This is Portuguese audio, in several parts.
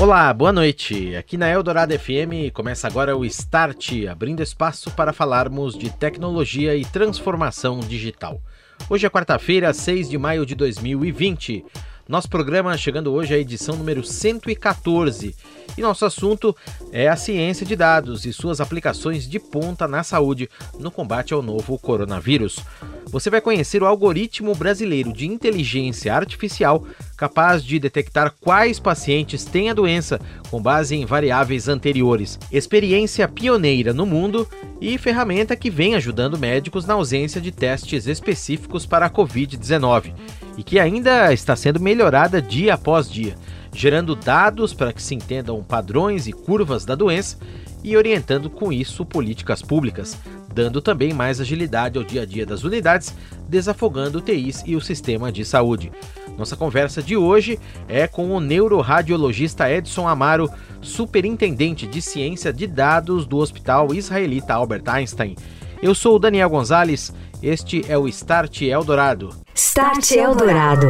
Olá, boa noite. Aqui na Eldorado FM começa agora o Start, abrindo espaço para falarmos de tecnologia e transformação digital. Hoje é quarta-feira, 6 de maio de 2020. Nosso programa chegando hoje à edição número 114 e nosso assunto é a ciência de dados e suas aplicações de ponta na saúde no combate ao novo coronavírus. Você vai conhecer o algoritmo brasileiro de inteligência artificial capaz de detectar quais pacientes têm a doença com base em variáveis anteriores. Experiência pioneira no mundo e ferramenta que vem ajudando médicos na ausência de testes específicos para a Covid-19 e que ainda está sendo melhorada dia após dia gerando dados para que se entendam padrões e curvas da doença e orientando com isso políticas públicas, dando também mais agilidade ao dia a dia das unidades, desafogando o TIs e o sistema de saúde. Nossa conversa de hoje é com o neuroradiologista Edson Amaro, superintendente de ciência de dados do Hospital Israelita Albert Einstein. Eu sou o Daniel Gonzalez, este é o Start Eldorado. Start Eldorado.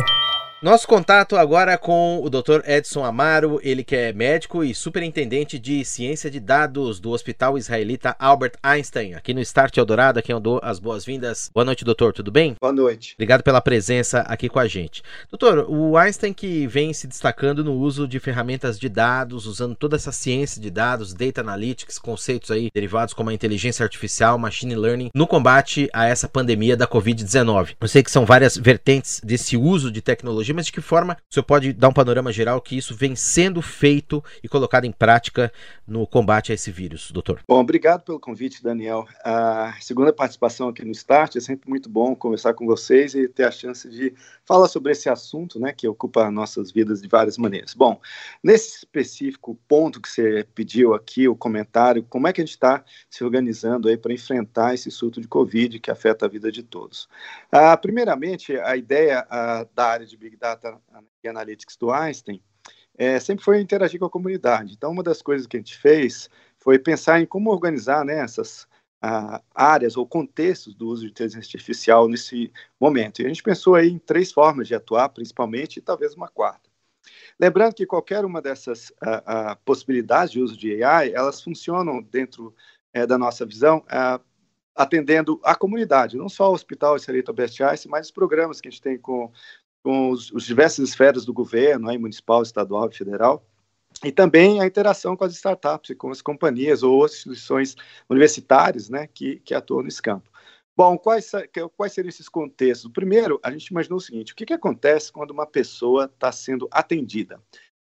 Nosso contato agora com o Dr. Edson Amaro, ele que é médico e superintendente de ciência de dados do Hospital Israelita Albert Einstein, aqui no Start Eldorado, a quem eu dou as boas-vindas. Boa noite, doutor, tudo bem? Boa noite. Obrigado pela presença aqui com a gente. Doutor, o Einstein que vem se destacando no uso de ferramentas de dados, usando toda essa ciência de dados, data analytics, conceitos aí derivados como a inteligência artificial, machine learning, no combate a essa pandemia da Covid-19. Eu sei que são várias vertentes desse uso de tecnologia tecnologia, mas de que forma senhor pode dar um panorama geral que isso vem sendo feito e colocado em prática no combate a esse vírus, doutor? Bom, obrigado pelo convite, Daniel. A segunda participação aqui no Start é sempre muito bom conversar com vocês e ter a chance de falar sobre esse assunto, né, que ocupa nossas vidas de várias maneiras. Bom, nesse específico ponto que você pediu aqui, o comentário, como é que a gente está se organizando aí para enfrentar esse surto de Covid que afeta a vida de todos? Ah, primeiramente, a ideia ah, da área de Big Data Analytics do Einstein é, sempre foi interagir com a comunidade. Então, uma das coisas que a gente fez foi pensar em como organizar né, essas uh, áreas ou contextos do uso de inteligência artificial nesse momento. E a gente pensou aí em três formas de atuar, principalmente, e talvez uma quarta. Lembrando que qualquer uma dessas uh, uh, possibilidades de uso de AI, elas funcionam dentro eh, da nossa visão atendendo a comunidade, não só o Hospital Israelita Albert Einstein, mas os programas que a gente tem com com os, os diversas esferas do governo, municipal, estadual e federal, e também a interação com as startups e com as companhias ou instituições universitárias né, que, que atuam nesse campo. Bom, quais, quais seriam esses contextos? Primeiro, a gente imaginou o seguinte: o que, que acontece quando uma pessoa está sendo atendida?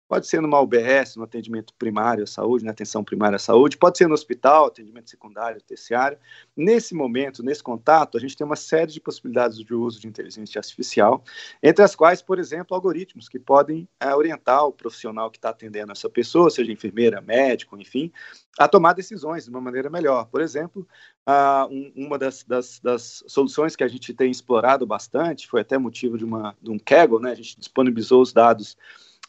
Pode ser numa UBS, no atendimento primário à saúde, na atenção primária à saúde, pode ser no hospital, atendimento secundário, terciário. Nesse momento, nesse contato, a gente tem uma série de possibilidades de uso de inteligência artificial, entre as quais, por exemplo, algoritmos que podem é, orientar o profissional que está atendendo essa pessoa, seja enfermeira, médico, enfim, a tomar decisões de uma maneira melhor. Por exemplo, um, uma das, das, das, soluções que a gente tem explorado bastante, foi até motivo de, uma, de um Kaggle, né? a gente disponibilizou os dados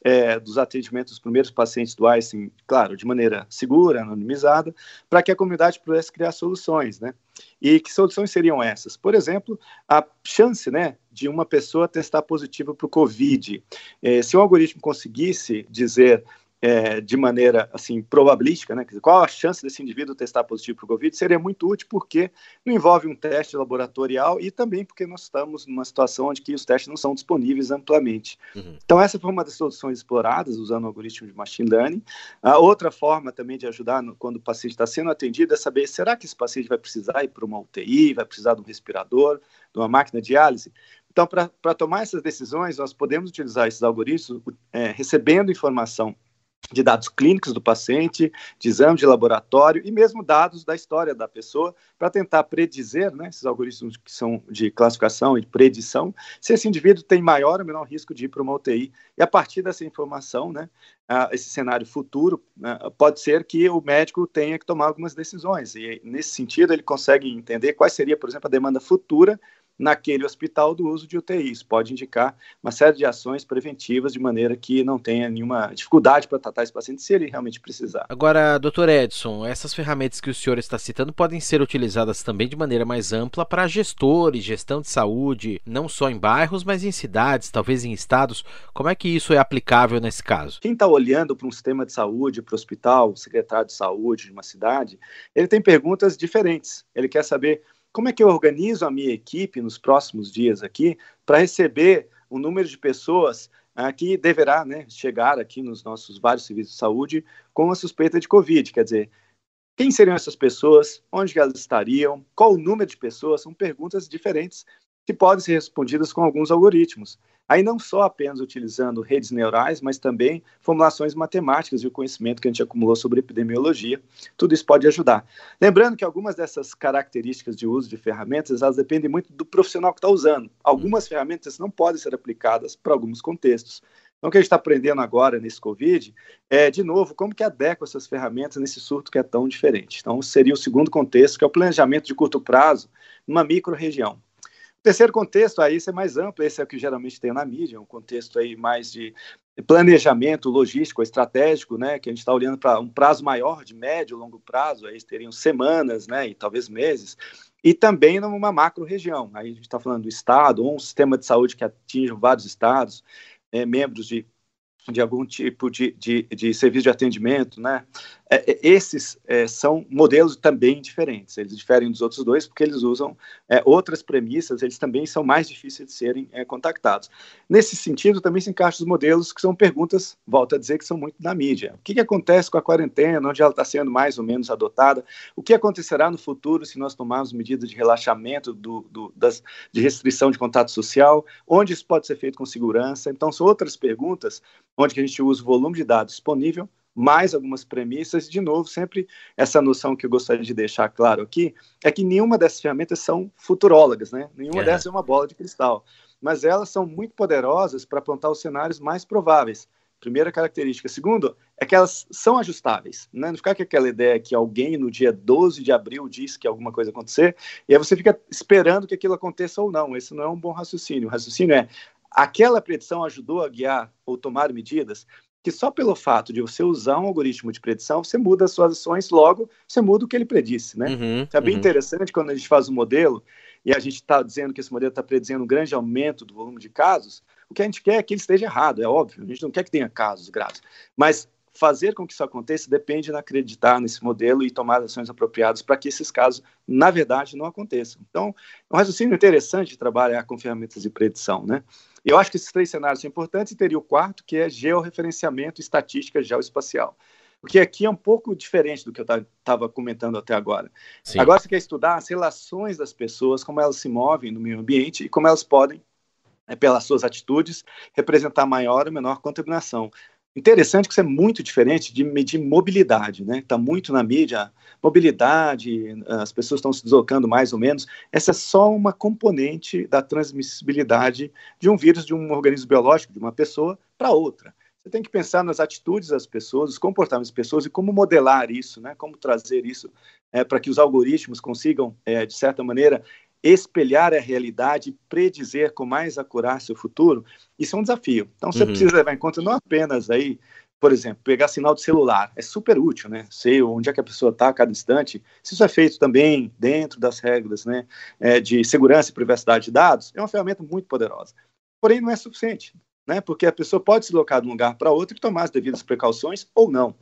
é, dos atendimentos dos primeiros pacientes do Einstein, claro, de maneira segura, anonimizada, para que a comunidade pudesse criar soluções, né? E que soluções seriam essas? Por exemplo, a chance, né, de uma pessoa testar positiva para o COVID. É, se o algoritmo conseguisse dizer é, de maneira assim probabilística, né? Dizer, qual a chance desse indivíduo testar positivo para o Covid? Seria muito útil porque não envolve um teste laboratorial e também porque nós estamos numa situação onde que os testes não são disponíveis amplamente. Uhum. Então essa foi uma das soluções exploradas usando o algoritmo de machine learning. A outra forma também de ajudar no, quando o paciente está sendo atendido é saber será que esse paciente vai precisar ir para uma UTI, vai precisar de um respirador, de uma máquina de diálise. Então, para tomar essas decisões, nós podemos utilizar esses algoritmos é, recebendo informação de dados clínicos do paciente, de exame de laboratório e mesmo dados da história da pessoa para tentar predizer, né, esses algoritmos que são de classificação e de predição, se esse indivíduo tem maior ou menor risco de ir para uma UTI. E a partir dessa informação, né, uh, esse cenário futuro, uh, pode ser que o médico tenha que tomar algumas decisões. E nesse sentido, ele consegue entender qual seria, por exemplo, a demanda futura naquele hospital do uso de UTI. Isso pode indicar uma série de ações preventivas de maneira que não tenha nenhuma dificuldade para tratar esse paciente se ele realmente precisar. Agora, doutor Edson, essas ferramentas que o senhor está citando podem ser utilizadas também de maneira mais ampla para gestores, gestão de saúde, não só em bairros, mas em cidades, talvez em estados. Como é que isso é aplicável nesse caso? Quem está olhando para um sistema de saúde, para o hospital, o secretário de saúde de uma cidade, ele tem perguntas diferentes. Ele quer saber como é que eu organizo a minha equipe nos próximos dias aqui para receber o número de pessoas ah, que deverá né, chegar aqui nos nossos vários serviços de saúde com a suspeita de Covid? Quer dizer, quem seriam essas pessoas? Onde elas estariam? Qual o número de pessoas? São perguntas diferentes que podem ser respondidas com alguns algoritmos. Aí não só apenas utilizando redes neurais, mas também formulações matemáticas e o conhecimento que a gente acumulou sobre epidemiologia. Tudo isso pode ajudar. Lembrando que algumas dessas características de uso de ferramentas, elas dependem muito do profissional que está usando. Algumas hum. ferramentas não podem ser aplicadas para alguns contextos. Então, o que a gente está aprendendo agora nesse Covid é, de novo, como que adequa essas ferramentas nesse surto que é tão diferente. Então, seria o segundo contexto, que é o planejamento de curto prazo numa micro-região. O terceiro contexto, aí é mais amplo, esse é o que geralmente tem na mídia, um contexto aí mais de planejamento logístico, estratégico, né, que a gente está olhando para um prazo maior, de médio e longo prazo, aí teriam semanas, né, e talvez meses, e também numa macro-região, aí a gente está falando do estado, ou um sistema de saúde que atinge vários estados, é, membros de de algum tipo de, de, de, serviço de atendimento, né? É, é, esses é, são modelos também diferentes. Eles diferem dos outros dois porque eles usam é, outras premissas. Eles também são mais difíceis de serem é, contactados. Nesse sentido, também se encaixam os modelos que são perguntas, volto a dizer que são muito da mídia. O que, que acontece com a quarentena? Onde ela está sendo mais ou menos adotada? O que acontecerá no futuro se nós tomarmos medidas de relaxamento do, do, das, de restrição de contato social? Onde isso pode ser feito com segurança? Então, são outras perguntas onde que a gente usa o volume de dados disponível, mais algumas premissas, de novo, sempre essa noção que eu gostaria de deixar claro aqui, é que nenhuma dessas ferramentas são futurólogas, né? Nenhuma é. dessas é uma bola de cristal, mas elas são muito poderosas para apontar os cenários mais prováveis. Primeira característica. Segundo, é que elas são ajustáveis. Né? Não ficar com aquela ideia que alguém no dia 12 de abril disse que alguma coisa acontecer, e aí você fica esperando que aquilo aconteça ou não. Esse não é um bom raciocínio. O raciocínio é aquela predição ajudou a guiar ou tomar medidas que só pelo fato de você usar um algoritmo de predição, você muda as suas ações, logo você muda o que ele predisse, né? Uhum, então, é bem uhum. interessante quando a gente faz um modelo e a gente está dizendo que esse modelo está predizendo um grande aumento do volume de casos, o que a gente quer é que ele esteja errado, é óbvio, a gente não quer que tenha casos graves, mas fazer com que isso aconteça depende de acreditar nesse modelo e tomar ações apropriadas para que esses casos, na verdade, não aconteçam. Então, é um raciocínio interessante de trabalhar com ferramentas de predição, né? Eu acho que esses três cenários são importantes e teria o quarto, que é georreferenciamento e estatística geoespacial. Porque aqui é um pouco diferente do que eu estava comentando até agora. Sim. Agora você quer estudar as relações das pessoas, como elas se movem no meio ambiente e como elas podem, é, pelas suas atitudes, representar maior ou menor contaminação. Interessante que isso é muito diferente de medir mobilidade, né? Está muito na mídia, mobilidade, as pessoas estão se deslocando mais ou menos. Essa é só uma componente da transmissibilidade de um vírus, de um organismo biológico, de uma pessoa para outra. Você tem que pensar nas atitudes das pessoas, os comportamentos das pessoas e como modelar isso, né? Como trazer isso é, para que os algoritmos consigam, é, de certa maneira, espelhar a realidade, predizer com mais acurácia o futuro, isso é um desafio. Então você uhum. precisa levar em conta não apenas aí, por exemplo, pegar sinal de celular, é super útil, né? Sei onde é que a pessoa está a cada instante. Se isso é feito também dentro das regras, né, é, de segurança e privacidade de dados, é uma ferramenta muito poderosa. Porém, não é suficiente, né? Porque a pessoa pode se deslocar de um lugar para outro e tomar as devidas precauções ou não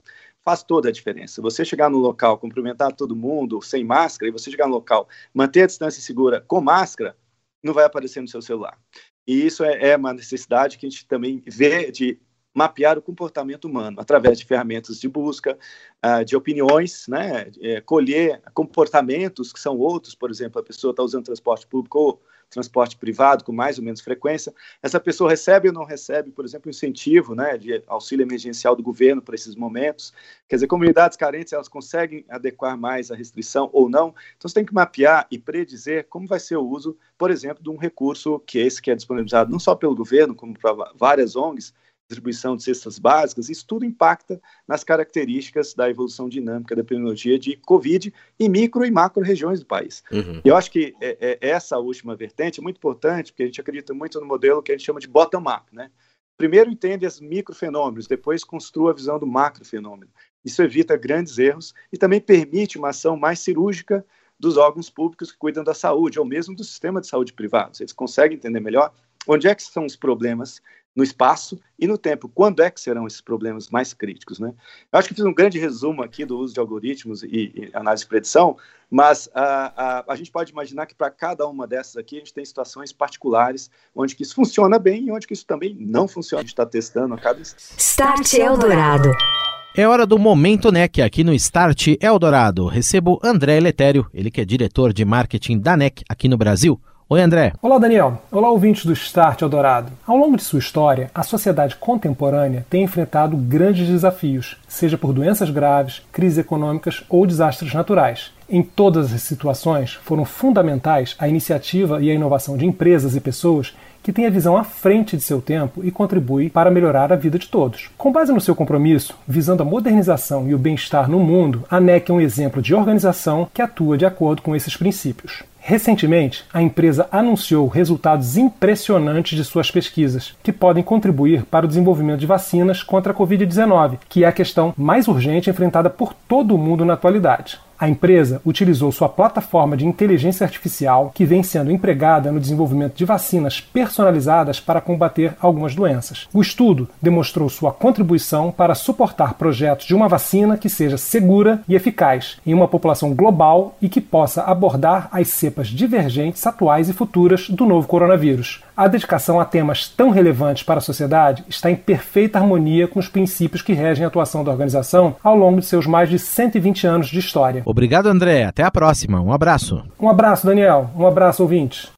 faz toda a diferença. Você chegar no local, cumprimentar todo mundo sem máscara, e você chegar no local, manter a distância segura com máscara, não vai aparecer no seu celular. E isso é, é uma necessidade que a gente também vê de mapear o comportamento humano através de ferramentas de busca, uh, de opiniões, né, é, colher comportamentos que são outros, por exemplo, a pessoa está usando transporte público ou transporte privado com mais ou menos frequência. Essa pessoa recebe ou não recebe, por exemplo, incentivo né, de auxílio emergencial do governo para esses momentos. Quer dizer, comunidades carentes, elas conseguem adequar mais a restrição ou não. Então, você tem que mapear e predizer como vai ser o uso, por exemplo, de um recurso que esse que é disponibilizado não só pelo governo, como para várias ONGs, distribuição de cestas básicas, isso tudo impacta nas características da evolução dinâmica da epidemiologia de Covid em micro e macro regiões do país. Uhum. Eu acho que é, é, essa última vertente é muito importante, porque a gente acredita muito no modelo que a gente chama de bottom-up, né? Primeiro entende os microfenômenos, depois construa a visão do macrofenômeno. Isso evita grandes erros e também permite uma ação mais cirúrgica dos órgãos públicos que cuidam da saúde, ou mesmo do sistema de saúde privado. Eles conseguem entender melhor onde é que são os problemas no espaço e no tempo. Quando é que serão esses problemas mais críticos? Né? Eu acho que fiz um grande resumo aqui do uso de algoritmos e, e análise de predição, mas a, a, a gente pode imaginar que para cada uma dessas aqui a gente tem situações particulares onde que isso funciona bem e onde que isso também não funciona. A gente está testando a cada Start Eldorado. É hora do Momento NEC aqui no Start Eldorado. Recebo André Letério, ele que é diretor de marketing da NEC aqui no Brasil. Oi, André. Olá, Daniel. Olá, ouvintes do Start Eldorado. Ao longo de sua história, a sociedade contemporânea tem enfrentado grandes desafios, seja por doenças graves, crises econômicas ou desastres naturais. Em todas as situações, foram fundamentais a iniciativa e a inovação de empresas e pessoas que têm a visão à frente de seu tempo e contribuem para melhorar a vida de todos. Com base no seu compromisso, visando a modernização e o bem-estar no mundo, a NEC é um exemplo de organização que atua de acordo com esses princípios. Recentemente, a empresa anunciou resultados impressionantes de suas pesquisas, que podem contribuir para o desenvolvimento de vacinas contra a Covid-19, que é a questão mais urgente enfrentada por todo o mundo na atualidade. A empresa utilizou sua plataforma de inteligência artificial, que vem sendo empregada no desenvolvimento de vacinas personalizadas para combater algumas doenças. O estudo demonstrou sua contribuição para suportar projetos de uma vacina que seja segura e eficaz em uma população global e que possa abordar as cepas divergentes atuais e futuras do novo coronavírus. A dedicação a temas tão relevantes para a sociedade está em perfeita harmonia com os princípios que regem a atuação da organização ao longo de seus mais de 120 anos de história. Obrigado, André. Até a próxima. Um abraço. Um abraço, Daniel. Um abraço, ouvintes.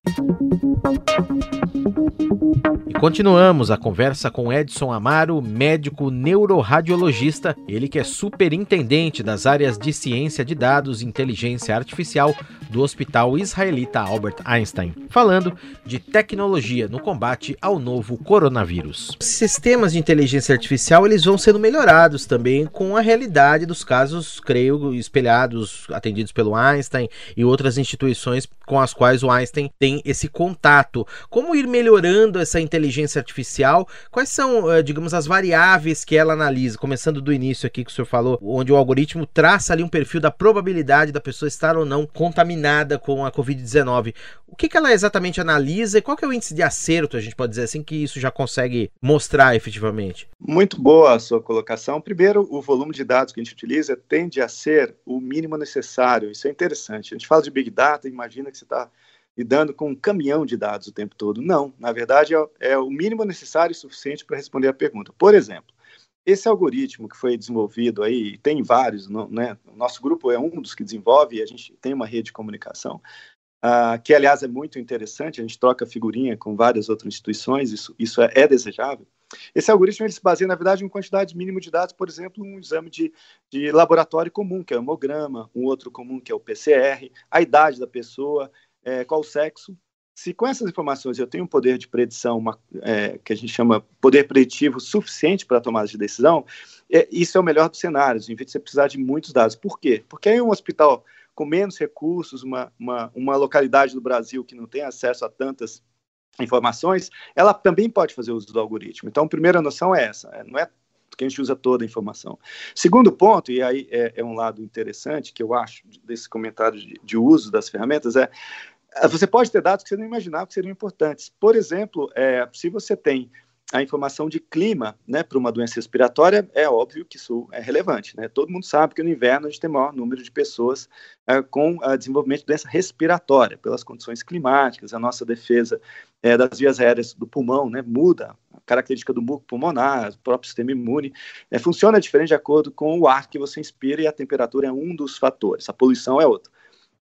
E continuamos a conversa com Edson Amaro, médico neuroradiologista, ele que é superintendente das áreas de ciência de dados e inteligência artificial do Hospital Israelita Albert Einstein, falando de tecnologia no combate ao novo coronavírus. Sistemas de inteligência artificial eles vão sendo melhorados também com a realidade dos casos, creio, espelhados, atendidos pelo Einstein e outras instituições com as quais o Einstein tem esse contato. Como ir melhorando essa inteligência artificial? Quais são, eh, digamos, as variáveis que ela analisa? Começando do início aqui que o senhor falou, onde o algoritmo traça ali um perfil da probabilidade da pessoa estar ou não contaminada com a Covid-19. O que, que ela exatamente analisa e qual que é o índice de acerto, a gente pode dizer assim, que isso já consegue mostrar efetivamente? Muito boa a sua colocação. Primeiro, o volume de dados que a gente utiliza tende a ser o mínimo necessário. Isso é interessante. A gente fala de Big Data, imagina que que você está lidando com um caminhão de dados o tempo todo. Não, na verdade é, é o mínimo necessário e suficiente para responder a pergunta. Por exemplo, esse algoritmo que foi desenvolvido aí, tem vários, né? O nosso grupo é um dos que desenvolve, e a gente tem uma rede de comunicação, uh, que aliás é muito interessante, a gente troca figurinha com várias outras instituições, isso, isso é, é desejável. Esse algoritmo ele se baseia, na verdade, em quantidade mínima de dados, por exemplo, um exame de, de laboratório comum, que é o hemograma, um outro comum, que é o PCR, a idade da pessoa, é, qual o sexo. Se com essas informações eu tenho um poder de predição, uma, é, que a gente chama poder preditivo suficiente para tomada de decisão, é, isso é o melhor dos cenários, em vez de você precisar de muitos dados. Por quê? Porque aí um hospital com menos recursos, uma, uma, uma localidade do Brasil que não tem acesso a tantas informações, ela também pode fazer uso do algoritmo. Então, a primeira noção é essa, é, não é que a gente usa toda a informação. Segundo ponto, e aí é, é um lado interessante que eu acho desse comentário de, de, uso das ferramentas, é você pode ter dados que você não imaginava que seriam importantes. Por exemplo, é, se você tem a informação de clima né, para uma doença respiratória, é óbvio que isso é relevante. Né? Todo mundo sabe que no inverno a gente tem maior número de pessoas é, com uh, desenvolvimento de doença respiratória, pelas condições climáticas, a nossa defesa é, das vias aéreas do pulmão né, muda, a característica do muco pulmonar, o próprio sistema imune, é, funciona diferente de acordo com o ar que você inspira e a temperatura é um dos fatores, a poluição é outro.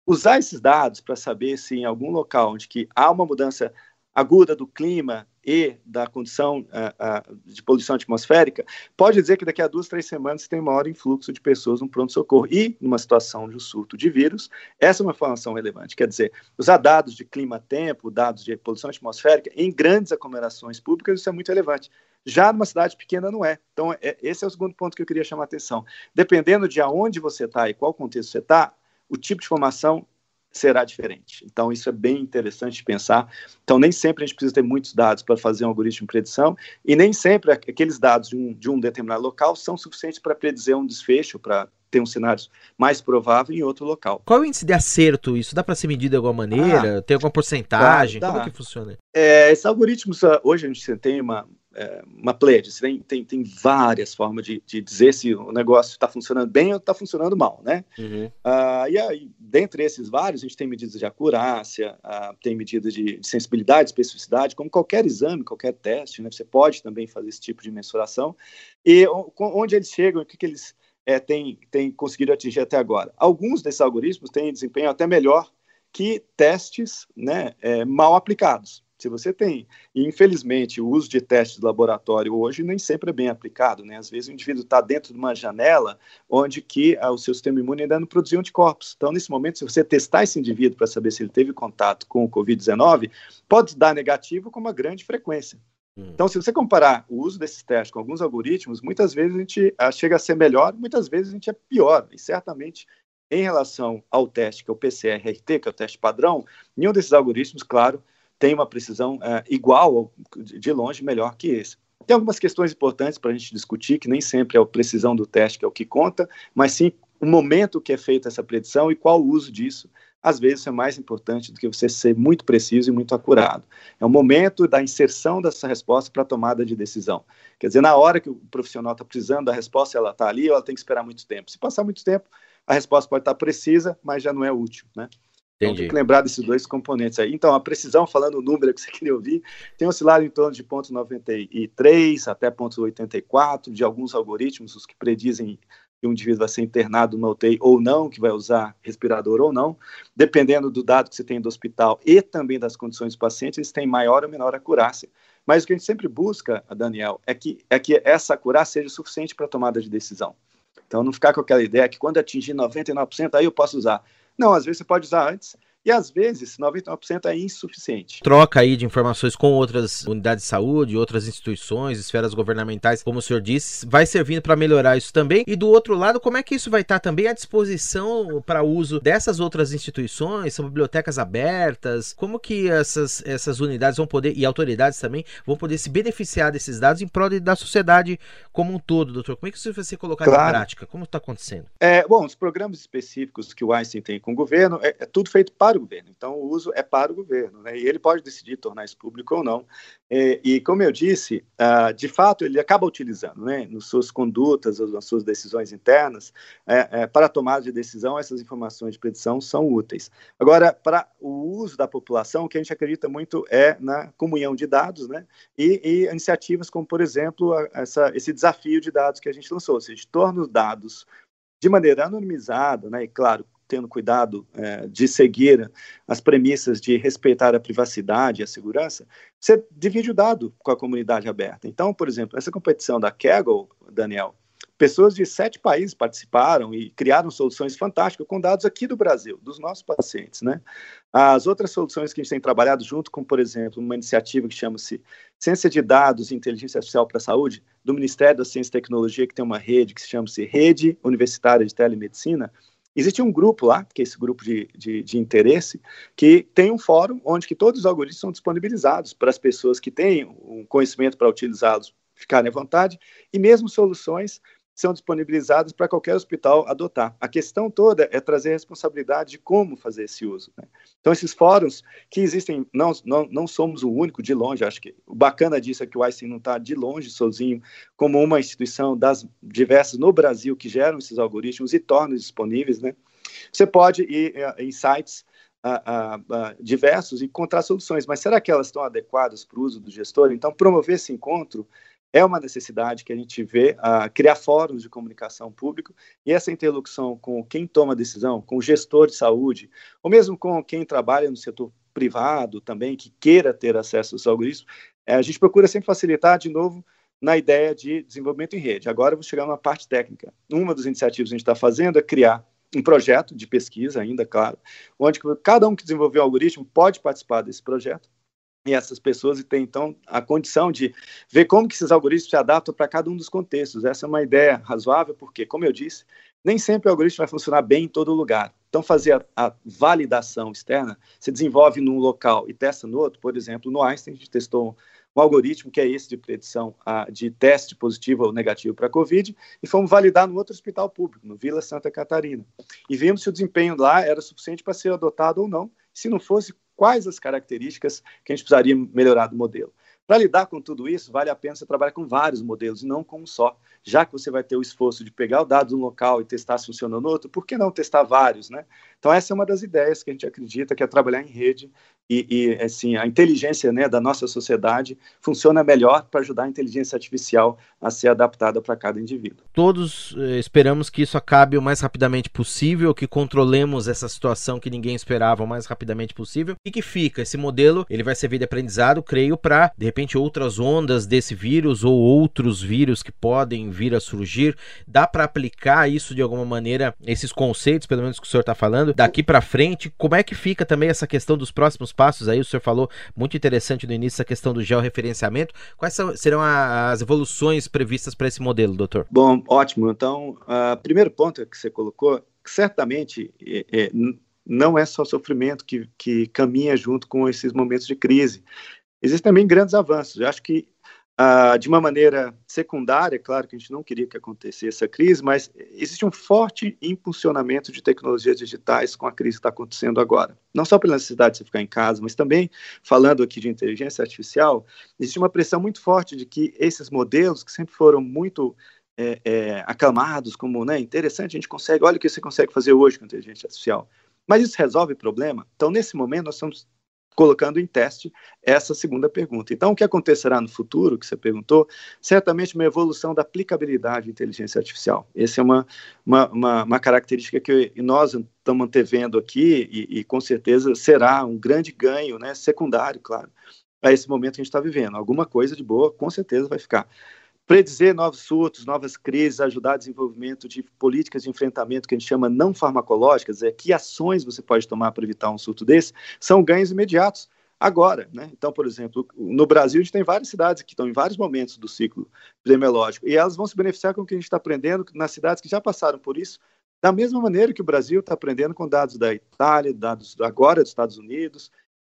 Usar esses dados para saber se em algum local onde que há uma mudança aguda do clima e da condição uh, uh, de poluição atmosférica, pode dizer que daqui a duas, três semanas tem maior influxo de pessoas no pronto-socorro. E, numa situação de um surto de vírus, essa é uma informação relevante. Quer dizer, usar dados de clima-tempo, dados de poluição atmosférica, em grandes aglomerações públicas, isso é muito relevante. Já numa cidade pequena, não é. Então, é, esse é o segundo ponto que eu queria chamar a atenção. Dependendo de aonde você está e qual contexto você está, o tipo de informação será diferente. Então, isso é bem interessante pensar. Então, nem sempre a gente precisa ter muitos dados para fazer um algoritmo de predição, e nem sempre aqueles dados de um, de um determinado local são suficientes para predizer um desfecho, para ter um cenário mais provável em outro local. Qual é o índice de acerto? Isso dá para ser medido de alguma maneira? Ah, Tem alguma porcentagem? Dá, dá. Como é que funciona? É, esses algoritmos, hoje a gente tem uma, é, uma pledge, tem, tem, tem várias formas de, de dizer se o negócio está funcionando bem ou está funcionando mal, né? Uhum. Uh, e aí, dentre esses vários, a gente tem medidas de acurácia, uh, tem medidas de, de, sensibilidade, especificidade, como qualquer exame, qualquer teste, né? Você pode também fazer esse tipo de mensuração. E onde eles chegam, o que, que eles é, têm, têm conseguido atingir até agora? Alguns desses algoritmos têm desempenho até melhor que testes né, é, mal aplicados. Se você tem, e infelizmente, o uso de testes de laboratório hoje nem sempre é bem aplicado, né? Às vezes o indivíduo está dentro de uma janela onde que ah, o seu sistema imune ainda não produziu anticorpos. Então, nesse momento, se você testar esse indivíduo para saber se ele teve contato com o Covid-19, pode dar negativo com uma grande frequência. Hum. Então, se você comparar o uso desses testes com alguns algoritmos, muitas vezes a gente ah, chega a ser melhor, muitas vezes a gente é pior. E certamente em relação ao teste, que é o PCR-RT, que é o teste padrão, nenhum desses algoritmos, claro, tem uma precisão é, igual de longe melhor que esse. Tem algumas questões importantes para a gente discutir, que nem sempre é a precisão do teste que é o que conta, mas sim o momento que é feita essa predição e qual o uso disso. Às vezes é mais importante do que você ser muito preciso e muito acurado. É o momento da inserção dessa resposta para a tomada de decisão. Quer dizer, na hora que o profissional está precisando da resposta, ela está ali, ou ela tem que esperar muito tempo. Se passar muito tempo, a resposta pode estar precisa, mas já não é útil, né? Então, tem que lembrar desses dois componentes aí. Então, a precisão, falando o número que você queria ouvir, tem oscilado em torno de ponto 93 até ponto 84 de alguns algoritmos, os que predizem que um indivíduo vai ser internado no UTI ou não, que vai usar respirador ou não, dependendo do dado que você tem do hospital e também das condições do paciente, eles têm maior ou menor acurácia. Mas o que a gente sempre busca, Daniel, é que, é que essa acurácia seja suficiente para a tomada de decisão. Então, não ficar com aquela ideia que quando atingir 99%, aí eu posso usar. Não, às vezes você pode usar antes, e às vezes 99% é insuficiente. Troca aí de informações com outras unidades de saúde, outras instituições, esferas governamentais, como o senhor disse, vai servindo para melhorar isso também. E do outro lado, como é que isso vai estar também à disposição para uso dessas outras instituições? São bibliotecas abertas? Como que essas, essas unidades vão poder, e autoridades também, vão poder se beneficiar desses dados em prol da sociedade como um todo, doutor? Como é que isso vai ser colocado claro. em prática? Como está acontecendo? É, bom, os programas específicos que o Einstein tem com o governo, é, é tudo feito para para o governo. Então, o uso é para o governo, né? e ele pode decidir tornar isso público ou não. E, e como eu disse, uh, de fato, ele acaba utilizando, né, nas suas condutas, nas suas decisões internas, é, é, para a tomada de decisão, essas informações de predição são úteis. Agora, para o uso da população, o que a gente acredita muito é na comunhão de dados, né, e, e iniciativas como, por exemplo, essa, esse desafio de dados que a gente lançou, ou seja, torna os dados de maneira anonimizada, né, e claro, tendo cuidado é, de seguir as premissas de respeitar a privacidade e a segurança, você divide o dado com a comunidade aberta. Então, por exemplo, essa competição da Kaggle, Daniel, pessoas de sete países participaram e criaram soluções fantásticas com dados aqui do Brasil, dos nossos pacientes, né? As outras soluções que a gente tem trabalhado junto com, por exemplo, uma iniciativa que chama-se Ciência de Dados e Inteligência Artificial para a Saúde, do Ministério da Ciência e Tecnologia, que tem uma rede que se chama-se Rede Universitária de Telemedicina, Existe um grupo lá, que é esse grupo de, de, de, interesse, que tem um fórum onde que todos os algoritmos são disponibilizados para as pessoas que têm um conhecimento para utilizá-los ficarem à vontade, e mesmo soluções são disponibilizadas para qualquer hospital adotar. A questão toda é trazer a responsabilidade de como fazer esse uso. Né? Então, esses fóruns que existem, não, não, não somos o único de longe, acho que o bacana disso é que o Einstein não está de longe sozinho, como uma instituição das diversas no Brasil que geram esses algoritmos e tornam disponíveis. Né? Você pode ir eh, em sites uh, uh, diversos e encontrar soluções, mas será que elas estão adequadas para o uso do gestor? Então, promover esse encontro é uma necessidade que a gente vê uh, criar fóruns de comunicação público e essa interlocução com quem toma decisão, com o gestor de saúde, ou mesmo com quem trabalha no setor privado também, que queira ter acesso aos algoritmos, é, a gente procura sempre facilitar, de novo, na ideia de desenvolvimento em rede. Agora eu vou chegar numa parte técnica. Uma das iniciativas que a gente está fazendo é criar um projeto de pesquisa ainda, claro, onde cada um que desenvolveu o algoritmo pode participar desse projeto essas pessoas têm então a condição de ver como que esses algoritmos se adaptam para cada um dos contextos. Essa é uma ideia razoável, porque, como eu disse, nem sempre o algoritmo vai funcionar bem em todo lugar. Então, fazer a, a validação externa, se desenvolve num local e testa no outro. Por exemplo, no Einstein, a gente testou um algoritmo que é esse de predição de teste positivo ou negativo para a Covid, e fomos validar no outro hospital público, no Vila Santa Catarina. E vimos se o desempenho lá era suficiente para ser adotado ou não. Se não fosse, quais as características que a gente precisaria melhorar do modelo. Para lidar com tudo isso, vale a pena você trabalhar com vários modelos e não com um só. Já que você vai ter o esforço de pegar o dado de um local e testar se funciona no outro, por que não testar vários, né? Então essa é uma das ideias que a gente acredita que é trabalhar em rede e, e assim a inteligência né, da nossa sociedade funciona melhor para ajudar a inteligência artificial a ser adaptada para cada indivíduo. Todos eh, esperamos que isso acabe o mais rapidamente possível, que controlemos essa situação que ninguém esperava o mais rapidamente possível e que fica esse modelo, ele vai servir de aprendizado, creio, para de repente outras ondas desse vírus ou outros vírus que podem vir a surgir. Dá para aplicar isso de alguma maneira, esses conceitos, pelo menos que o senhor está falando, daqui para frente? Como é que fica também essa questão dos próximos passos aí? O senhor falou muito interessante no início essa questão do georreferenciamento. Quais são, serão as evoluções previstas para esse modelo, doutor? Bom, ótimo. Então, o primeiro ponto que você colocou, certamente é, é, não é só sofrimento que, que caminha junto com esses momentos de crise. Existem também grandes avanços. Eu acho que ah, de uma maneira secundária, claro que a gente não queria que acontecesse a crise, mas existe um forte impulsionamento de tecnologias digitais com a crise que está acontecendo agora. Não só pela necessidade de você ficar em casa, mas também, falando aqui de inteligência artificial, existe uma pressão muito forte de que esses modelos, que sempre foram muito é, é, aclamados como né, interessante, a gente consegue, olha o que você consegue fazer hoje com inteligência artificial. Mas isso resolve o problema? Então, nesse momento, nós estamos colocando em teste essa segunda pergunta. Então, o que acontecerá no futuro, que você perguntou, certamente uma evolução da aplicabilidade da inteligência artificial. Essa é uma, uma, uma, uma característica que nós estamos antevendo aqui e, e, com certeza será um grande ganho, né, secundário, claro, a esse momento que a gente está vivendo. Alguma coisa de boa, com certeza, vai ficar predizer novos surtos, novas crises, ajudar o desenvolvimento de políticas de enfrentamento que a gente chama não farmacológicas, é que ações você pode tomar para evitar um surto desse, são ganhos imediatos agora, né? Então, por exemplo, no Brasil a gente tem várias cidades que estão em vários momentos do ciclo epidemiológico e elas vão se beneficiar com o que a gente está aprendendo nas cidades que já passaram por isso, da mesma maneira que o Brasil está aprendendo com dados da Itália, dados agora dos Estados Unidos,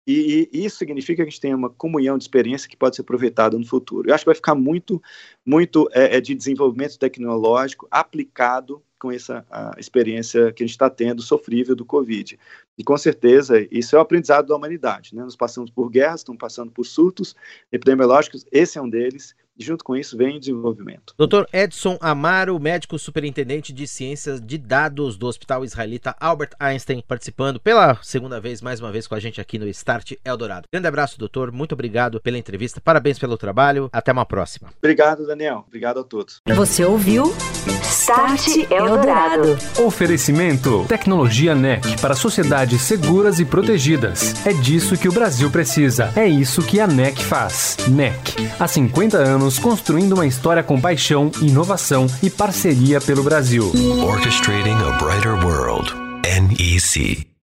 e, e, isso significa que a gente tem uma comunhão de experiência que pode ser aproveitada no futuro. Eu acho que vai ficar muito, muito é, é de desenvolvimento tecnológico aplicado com essa experiência que a gente está tendo sofrível do Covid. E com certeza isso é o aprendizado da humanidade. Né? Nós passamos por guerras, estamos passando por surtos epidemiológicos, esse é um deles e junto com isso vem o desenvolvimento. Dr. Edson Amaro, médico superintendente de ciências de dados do Hospital Israelita Albert Einstein, participando pela segunda vez, mais uma vez com a gente aqui no Start Eldorado. Grande abraço, doutor. Muito obrigado pela entrevista. Parabéns pelo trabalho. Até uma próxima. Obrigado, Daniel. Obrigado a todos. Você ouviu Start Eldorado. Oferecimento Tecnologia NEC para sociedades seguras e protegidas. É disso que o Brasil precisa. É isso que a NEC faz. NEC. Há 50 anos anos construindo uma história com paixão, inovação e parceria pelo Brasil. Orchestrating a Brighter World. NEC.